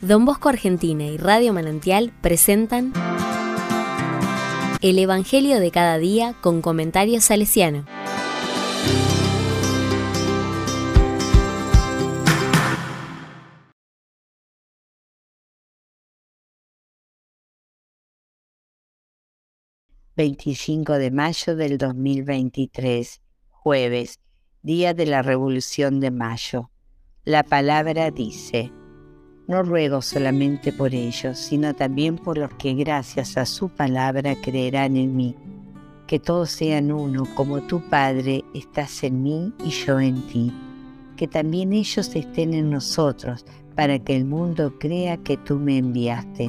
Don Bosco Argentina y Radio Manantial presentan El Evangelio de cada día con comentarios salesiano. ...25 de mayo del 2023, jueves, día de la Revolución de Mayo. La palabra dice... No ruego solamente por ellos, sino también por los que gracias a su palabra creerán en mí. Que todos sean uno, como tu Padre estás en mí y yo en ti. Que también ellos estén en nosotros, para que el mundo crea que tú me enviaste.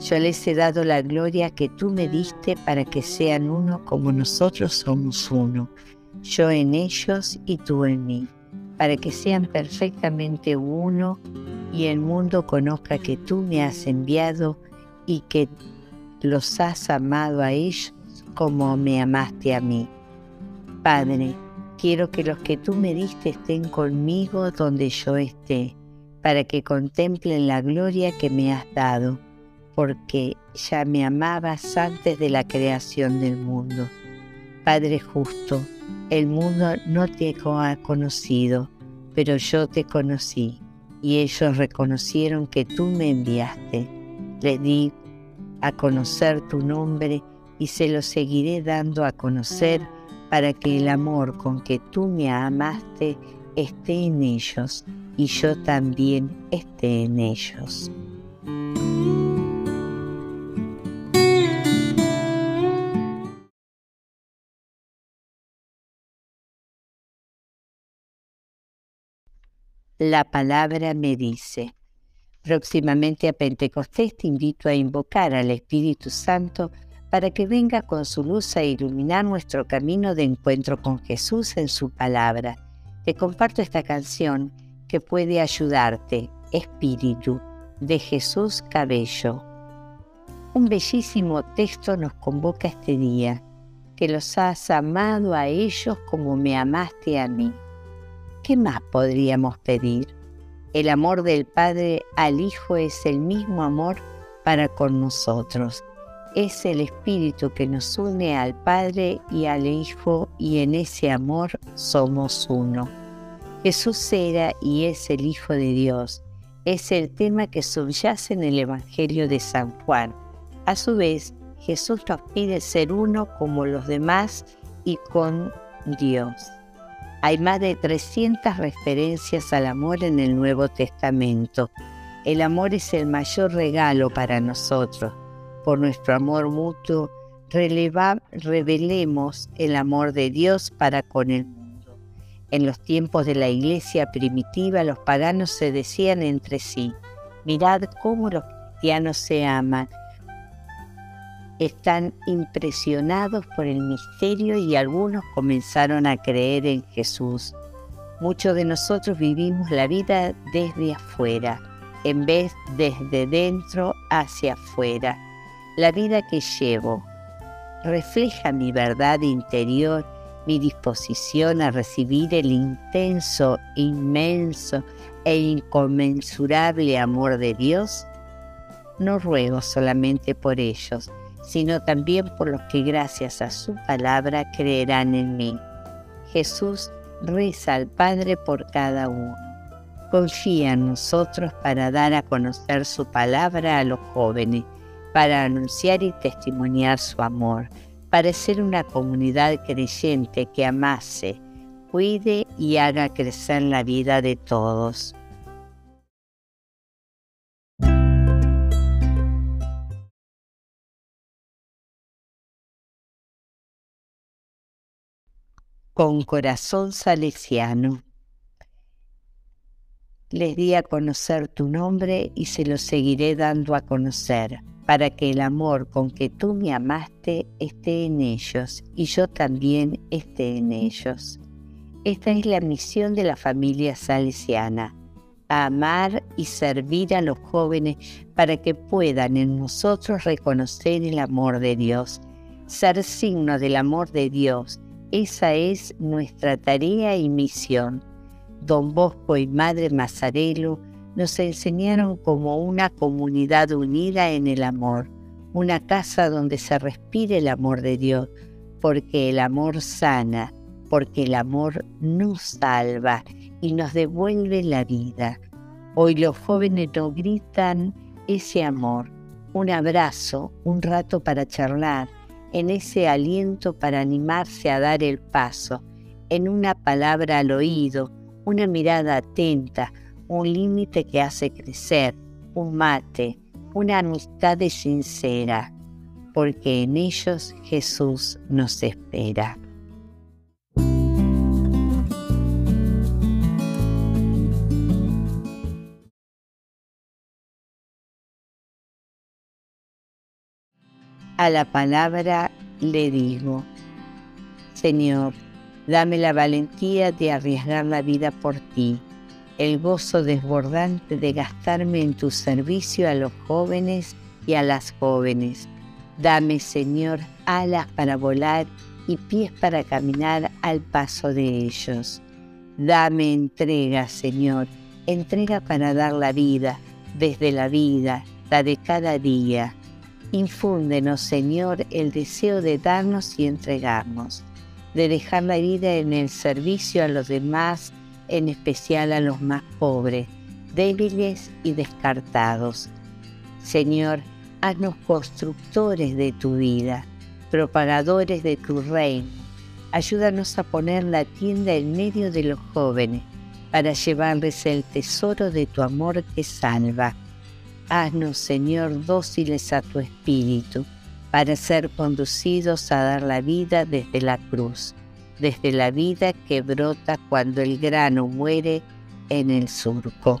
Yo les he dado la gloria que tú me diste para que sean uno como nosotros somos uno. Yo en ellos y tú en mí, para que sean perfectamente uno y el mundo conozca que tú me has enviado y que los has amado a ellos como me amaste a mí. Padre, quiero que los que tú me diste estén conmigo donde yo esté, para que contemplen la gloria que me has dado, porque ya me amabas antes de la creación del mundo. Padre justo, el mundo no te ha conocido, pero yo te conocí y ellos reconocieron que tú me enviaste. Les di a conocer tu nombre y se lo seguiré dando a conocer para que el amor con que tú me amaste esté en ellos y yo también esté en ellos. La palabra me dice. Próximamente a Pentecostés te invito a invocar al Espíritu Santo para que venga con su luz a iluminar nuestro camino de encuentro con Jesús en su palabra. Te comparto esta canción que puede ayudarte, Espíritu, de Jesús Cabello. Un bellísimo texto nos convoca este día, que los has amado a ellos como me amaste a mí. ¿Qué más podríamos pedir? El amor del Padre al Hijo es el mismo amor para con nosotros. Es el Espíritu que nos une al Padre y al Hijo y en ese amor somos uno. Jesús era y es el Hijo de Dios. Es el tema que subyace en el Evangelio de San Juan. A su vez, Jesús nos pide ser uno como los demás y con Dios. Hay más de 300 referencias al amor en el Nuevo Testamento. El amor es el mayor regalo para nosotros. Por nuestro amor mutuo, revelemos el amor de Dios para con el mundo. En los tiempos de la iglesia primitiva, los paganos se decían entre sí, mirad cómo los cristianos se aman están impresionados por el misterio y algunos comenzaron a creer en Jesús. Muchos de nosotros vivimos la vida desde afuera, en vez desde dentro hacia afuera. La vida que llevo refleja mi verdad interior, mi disposición a recibir el intenso, inmenso e inconmensurable amor de Dios. No ruego solamente por ellos, sino también por los que gracias a su palabra creerán en mí. Jesús reza al Padre por cada uno. Confía en nosotros para dar a conocer su palabra a los jóvenes, para anunciar y testimoniar su amor, para ser una comunidad creyente que amase, cuide y haga crecer la vida de todos. Con corazón salesiano. Les di a conocer tu nombre y se lo seguiré dando a conocer, para que el amor con que tú me amaste esté en ellos y yo también esté en ellos. Esta es la misión de la familia salesiana, amar y servir a los jóvenes para que puedan en nosotros reconocer el amor de Dios, ser signo del amor de Dios esa es nuestra tarea y misión. Don Bosco y Madre Mazarelo nos enseñaron como una comunidad unida en el amor, una casa donde se respire el amor de Dios, porque el amor sana, porque el amor nos salva y nos devuelve la vida. Hoy los jóvenes nos gritan ese amor, un abrazo, un rato para charlar, en ese aliento para animarse a dar el paso, en una palabra al oído, una mirada atenta, un límite que hace crecer, un mate, una amistad sincera, porque en ellos Jesús nos espera. A la palabra le digo, Señor, dame la valentía de arriesgar la vida por ti el gozo desbordante de gastarme en tu servicio a los jóvenes y a las jóvenes. Dame, Señor, alas para volar y pies para caminar al paso de ellos. Dame entrega, Señor, entrega para dar la vida, desde la vida, la de cada día. Infúndenos, Señor, el deseo de darnos y entregarnos, de dejar la vida en el servicio a los demás en especial a los más pobres, débiles y descartados. Señor, haznos constructores de tu vida, propagadores de tu reino. Ayúdanos a poner la tienda en medio de los jóvenes para llevarles el tesoro de tu amor que salva. Haznos, Señor, dóciles a tu espíritu para ser conducidos a dar la vida desde la cruz desde la vida que brota cuando el grano muere en el surco.